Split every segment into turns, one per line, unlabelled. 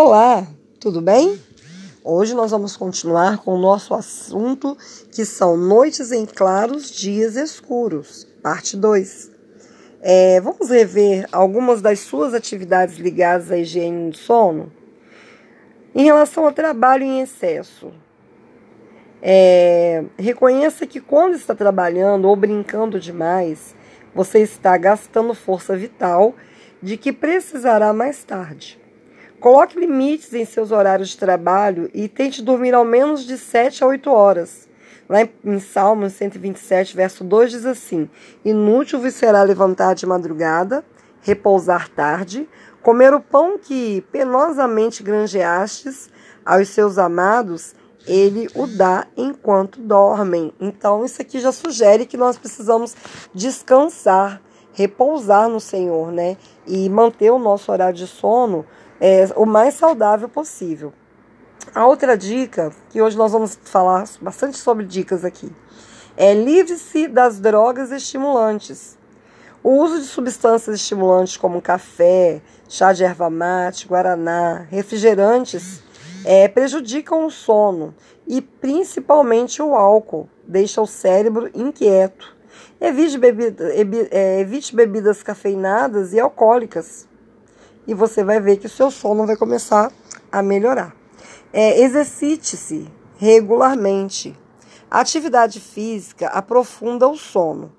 Olá, tudo bem? Hoje nós vamos continuar com o nosso assunto que são noites em claros, dias escuros, parte 2. É, vamos rever algumas das suas atividades ligadas à higiene do sono? Em relação ao trabalho em excesso, é, reconheça que quando está trabalhando ou brincando demais, você está gastando força vital de que precisará mais tarde. Coloque limites em seus horários de trabalho e tente dormir ao menos de 7 a 8 horas. Lá em Salmos 127, verso 2 diz assim: Inútil vos será levantar de madrugada, repousar tarde, comer o pão que penosamente granjeastes aos seus amados, ele o dá enquanto dormem. Então, isso aqui já sugere que nós precisamos descansar, repousar no Senhor, né? E manter o nosso horário de sono é, o mais saudável possível. A outra dica, que hoje nós vamos falar bastante sobre dicas aqui, é livre-se das drogas estimulantes. O uso de substâncias estimulantes como café, chá de erva mate, guaraná, refrigerantes é, prejudicam o sono e principalmente o álcool, deixa o cérebro inquieto. Evite, bebida, é, evite bebidas cafeinadas e alcoólicas e você vai ver que o seu sono vai começar a melhorar. É, Exercite-se regularmente. A atividade física aprofunda o sono.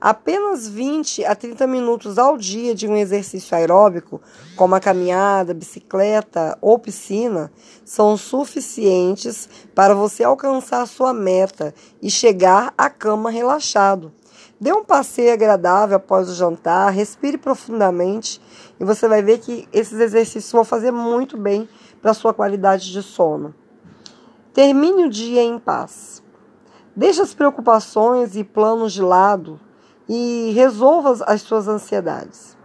Apenas 20 a 30 minutos ao dia de um exercício aeróbico, como a caminhada, bicicleta ou piscina, são suficientes para você alcançar sua meta e chegar à cama relaxado. Dê um passeio agradável após o jantar, respire profundamente e você vai ver que esses exercícios vão fazer muito bem para a sua qualidade de sono. Termine o dia em paz. Deixe as preocupações e planos de lado e resolva as suas ansiedades.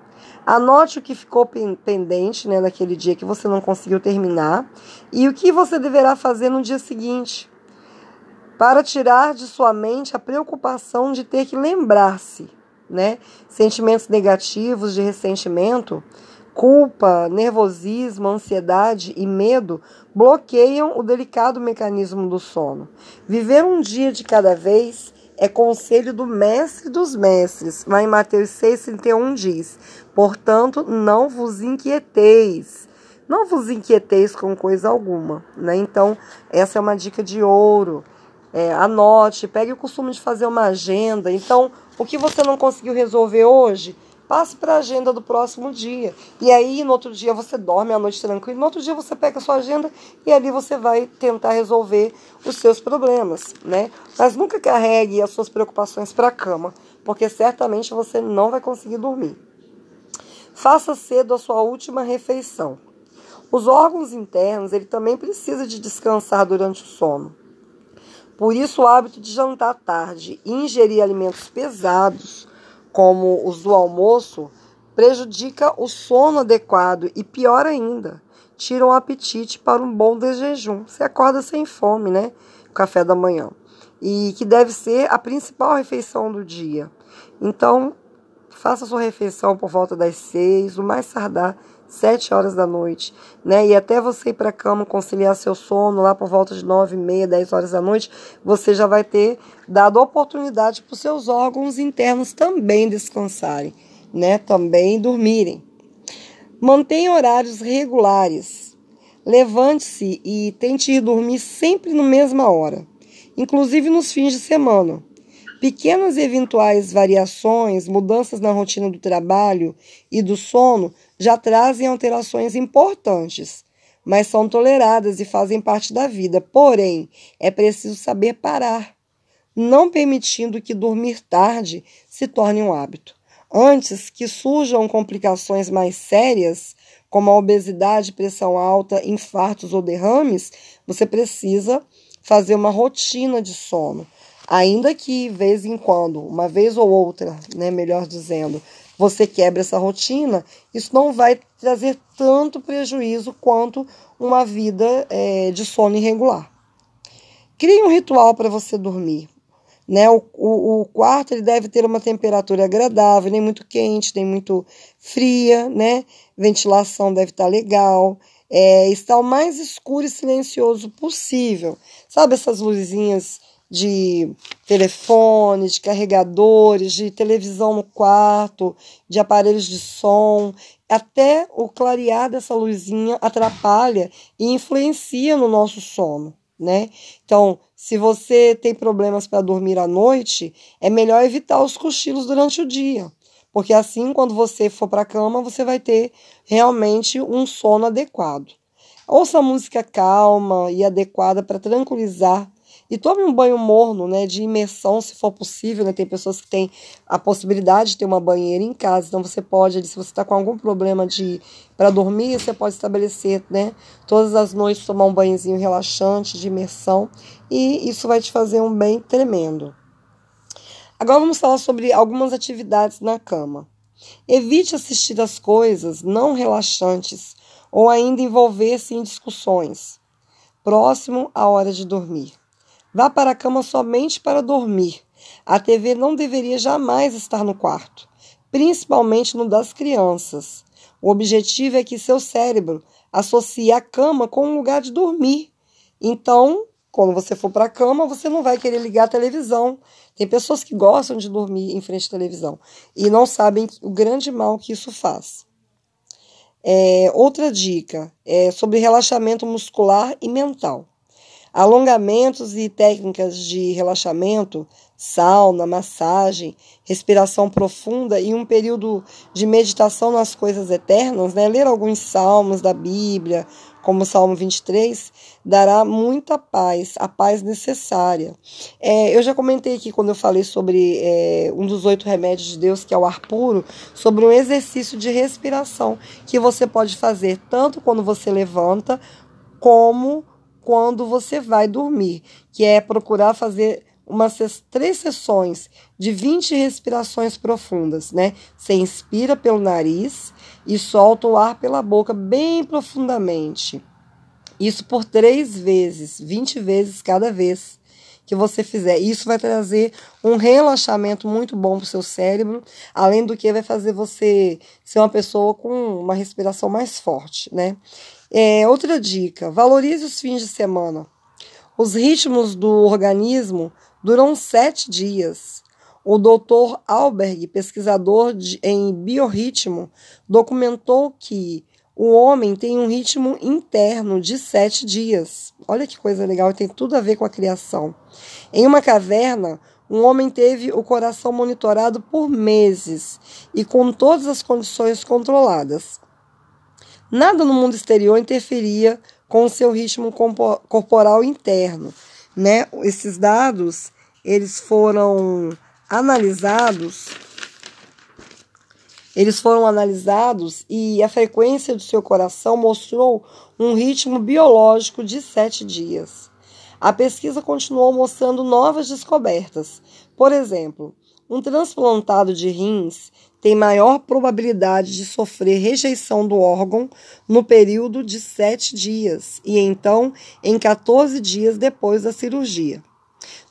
Anote o que ficou pendente né, naquele dia que você não conseguiu terminar e o que você deverá fazer no dia seguinte para tirar de sua mente a preocupação de ter que lembrar-se, né? Sentimentos negativos de ressentimento, culpa, nervosismo, ansiedade e medo bloqueiam o delicado mecanismo do sono. Viver um dia de cada vez é conselho do mestre dos mestres. Lá em Mateus 6,31 diz: Portanto, não vos inquieteis. Não vos inquieteis com coisa alguma. Né? Então, essa é uma dica de ouro é, anote, pegue o costume de fazer uma agenda. Então, o que você não conseguiu resolver hoje, passe para a agenda do próximo dia. E aí, no outro dia, você dorme a noite tranquilo. No outro dia, você pega a sua agenda e ali você vai tentar resolver os seus problemas, né? Mas nunca carregue as suas preocupações para a cama, porque certamente você não vai conseguir dormir. Faça cedo a sua última refeição. Os órgãos internos, ele também precisa de descansar durante o sono. Por isso, o hábito de jantar tarde e ingerir alimentos pesados, como os do almoço, prejudica o sono adequado e, pior ainda, tira o apetite para um bom desjejum. Você acorda sem fome, né? Café da manhã. E que deve ser a principal refeição do dia. Então, faça sua refeição por volta das seis, o mais tardar sete horas da noite, né? E até você ir para a cama conciliar seu sono lá por volta de nove e meia, dez horas da noite, você já vai ter dado oportunidade para os seus órgãos internos também descansarem, né? Também dormirem. Mantenha horários regulares. Levante-se e tente ir dormir sempre na mesma hora, inclusive nos fins de semana. Pequenas eventuais variações, mudanças na rotina do trabalho e do sono já trazem alterações importantes, mas são toleradas e fazem parte da vida. Porém, é preciso saber parar, não permitindo que dormir tarde se torne um hábito. Antes que surjam complicações mais sérias, como a obesidade, pressão alta, infartos ou derrames, você precisa fazer uma rotina de sono. Ainda que, vez em quando, uma vez ou outra, né, melhor dizendo, você quebra essa rotina, isso não vai trazer tanto prejuízo quanto uma vida é, de sono irregular. Crie um ritual para você dormir. Né? O, o, o, quarto ele deve ter uma temperatura agradável, nem muito quente, nem muito fria, né? Ventilação deve estar legal. é, está o mais escuro e silencioso possível. Sabe essas luzinhas de telefone, de carregadores, de televisão no quarto, de aparelhos de som. Até o clarear dessa luzinha atrapalha e influencia no nosso sono, né? Então, se você tem problemas para dormir à noite, é melhor evitar os cochilos durante o dia. Porque assim, quando você for para a cama, você vai ter realmente um sono adequado. Ouça música calma e adequada para tranquilizar e tome um banho morno, né, de imersão, se for possível, né? Tem pessoas que têm a possibilidade de ter uma banheira em casa, então você pode, se você está com algum problema de para dormir, você pode estabelecer, né, todas as noites tomar um banhozinho relaxante de imersão e isso vai te fazer um bem tremendo. Agora vamos falar sobre algumas atividades na cama. Evite assistir as coisas não relaxantes ou ainda envolver-se em discussões próximo à hora de dormir. Vá para a cama somente para dormir. A TV não deveria jamais estar no quarto, principalmente no das crianças. O objetivo é que seu cérebro associe a cama com um lugar de dormir. Então, quando você for para a cama, você não vai querer ligar a televisão. Tem pessoas que gostam de dormir em frente à televisão e não sabem o grande mal que isso faz. É, outra dica é sobre relaxamento muscular e mental. Alongamentos e técnicas de relaxamento, sauna, massagem, respiração profunda e um período de meditação nas coisas eternas, né? ler alguns salmos da Bíblia, como o Salmo 23, dará muita paz, a paz necessária. É, eu já comentei aqui quando eu falei sobre é, um dos oito remédios de Deus, que é o ar puro, sobre um exercício de respiração que você pode fazer tanto quando você levanta, como quando você vai dormir, que é procurar fazer umas três sessões de 20 respirações profundas, né? Você inspira pelo nariz e solta o ar pela boca bem profundamente. Isso por três vezes, 20 vezes cada vez que você fizer. Isso vai trazer um relaxamento muito bom para o seu cérebro, além do que vai fazer você ser uma pessoa com uma respiração mais forte, né? É, outra dica: valorize os fins de semana. Os ritmos do organismo duram sete dias. O Dr. Alberg, pesquisador de, em biorritmo, documentou que o homem tem um ritmo interno de sete dias. Olha que coisa legal, tem tudo a ver com a criação. Em uma caverna, um homem teve o coração monitorado por meses e com todas as condições controladas. Nada no mundo exterior interferia com o seu ritmo corporal interno, né? Esses dados, eles foram analisados eles foram analisados e a frequência do seu coração mostrou um ritmo biológico de sete dias. A pesquisa continuou mostrando novas descobertas. Por exemplo, um transplantado de rins tem maior probabilidade de sofrer rejeição do órgão no período de 7 dias e então em 14 dias depois da cirurgia.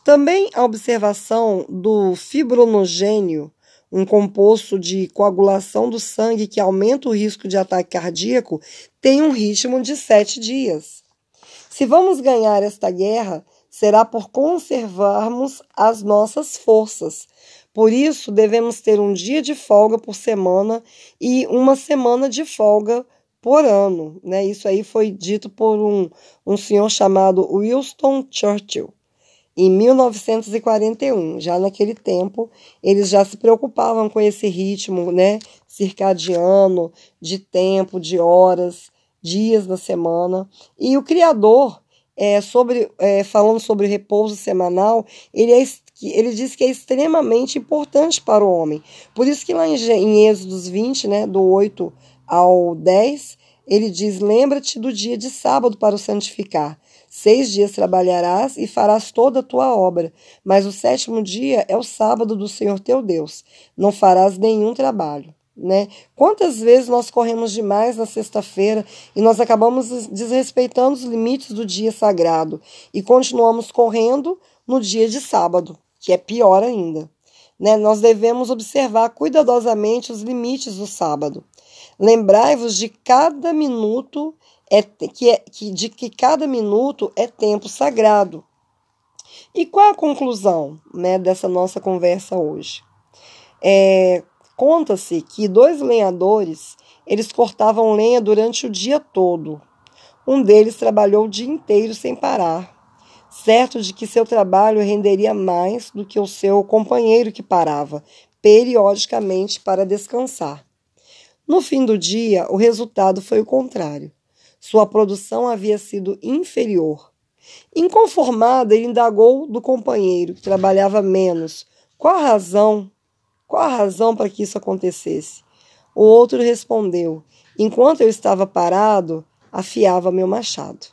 Também a observação do fibronogênio, um composto de coagulação do sangue que aumenta o risco de ataque cardíaco, tem um ritmo de 7 dias. Se vamos ganhar esta guerra, será por conservarmos as nossas forças, por isso, devemos ter um dia de folga por semana e uma semana de folga por ano. Né? Isso aí foi dito por um, um senhor chamado Winston Churchill. Em 1941, já naquele tempo, eles já se preocupavam com esse ritmo né, circadiano, de tempo, de horas, dias da semana. E o criador, é, sobre, é, falando sobre repouso semanal, ele é que ele diz que é extremamente importante para o homem. Por isso que lá em, em Êxodos 20, né, do 8 ao 10, ele diz: Lembra-te do dia de sábado para o santificar. Seis dias trabalharás e farás toda a tua obra, mas o sétimo dia é o sábado do Senhor teu Deus. Não farás nenhum trabalho. Né? Quantas vezes nós corremos demais na sexta-feira e nós acabamos desrespeitando os limites do dia sagrado e continuamos correndo no dia de sábado que é pior ainda. Né? Nós devemos observar cuidadosamente os limites do sábado. Lembrai-vos de cada minuto é que, é, que de que cada minuto é tempo sagrado. E qual a conclusão né, dessa nossa conversa hoje? É, Conta-se que dois lenhadores eles cortavam lenha durante o dia todo. Um deles trabalhou o dia inteiro sem parar, certo de que seu trabalho renderia mais do que o seu companheiro que parava periodicamente para descansar. No fim do dia, o resultado foi o contrário. Sua produção havia sido inferior. Inconformado, ele indagou do companheiro, que trabalhava menos, qual a razão, qual a razão para que isso acontecesse. O outro respondeu: Enquanto eu estava parado, afiava meu machado.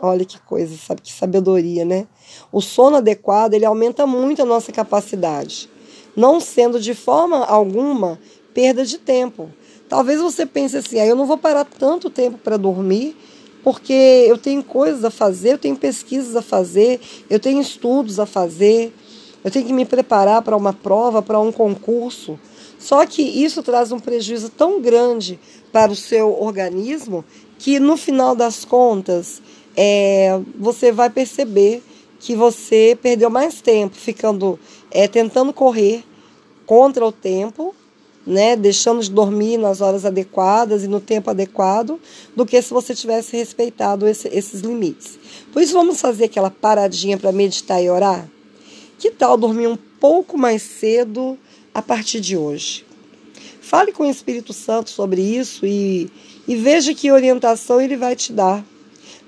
Olha que coisa, sabe que sabedoria, né? O sono adequado, ele aumenta muito a nossa capacidade, não sendo de forma alguma perda de tempo. Talvez você pense assim: ah, eu não vou parar tanto tempo para dormir, porque eu tenho coisas a fazer, eu tenho pesquisas a fazer, eu tenho estudos a fazer, eu tenho que me preparar para uma prova, para um concurso. Só que isso traz um prejuízo tão grande para o seu organismo que no final das contas é, você vai perceber que você perdeu mais tempo ficando é, tentando correr contra o tempo né, deixando de dormir nas horas adequadas e no tempo adequado, do que se você tivesse respeitado esse, esses limites. Por isso, vamos fazer aquela paradinha para meditar e orar? Que tal dormir um pouco mais cedo a partir de hoje? Fale com o Espírito Santo sobre isso e, e veja que orientação ele vai te dar.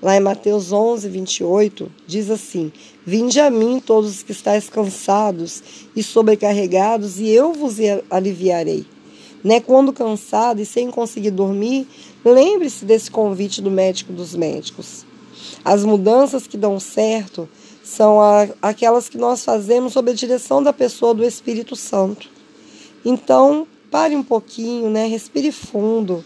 Lá em Mateus 11, 28, diz assim: Vinde a mim todos os que estáis cansados e sobrecarregados, e eu vos aliviarei. Né? Quando cansado e sem conseguir dormir, lembre-se desse convite do médico dos médicos. As mudanças que dão certo são aquelas que nós fazemos sob a direção da pessoa do Espírito Santo. Então, pare um pouquinho, né? respire fundo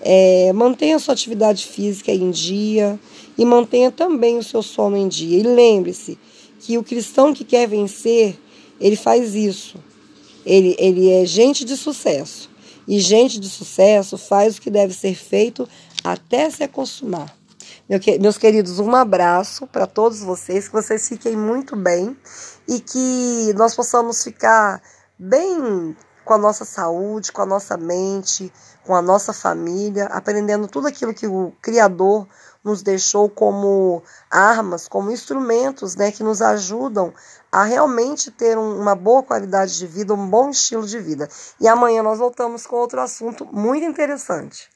é, mantenha sua atividade física em dia e mantenha também o seu sono em dia. E lembre-se que o cristão que quer vencer, ele faz isso. Ele, ele é gente de sucesso. E gente de sucesso faz o que deve ser feito até se acostumar. Meu, meus queridos, um abraço para todos vocês, que vocês fiquem muito bem e que nós possamos ficar bem com a nossa saúde, com a nossa mente, com a nossa família, aprendendo tudo aquilo que o Criador nos deixou como armas, como instrumentos né, que nos ajudam a realmente ter uma boa qualidade de vida, um bom estilo de vida. E amanhã nós voltamos com outro assunto muito interessante.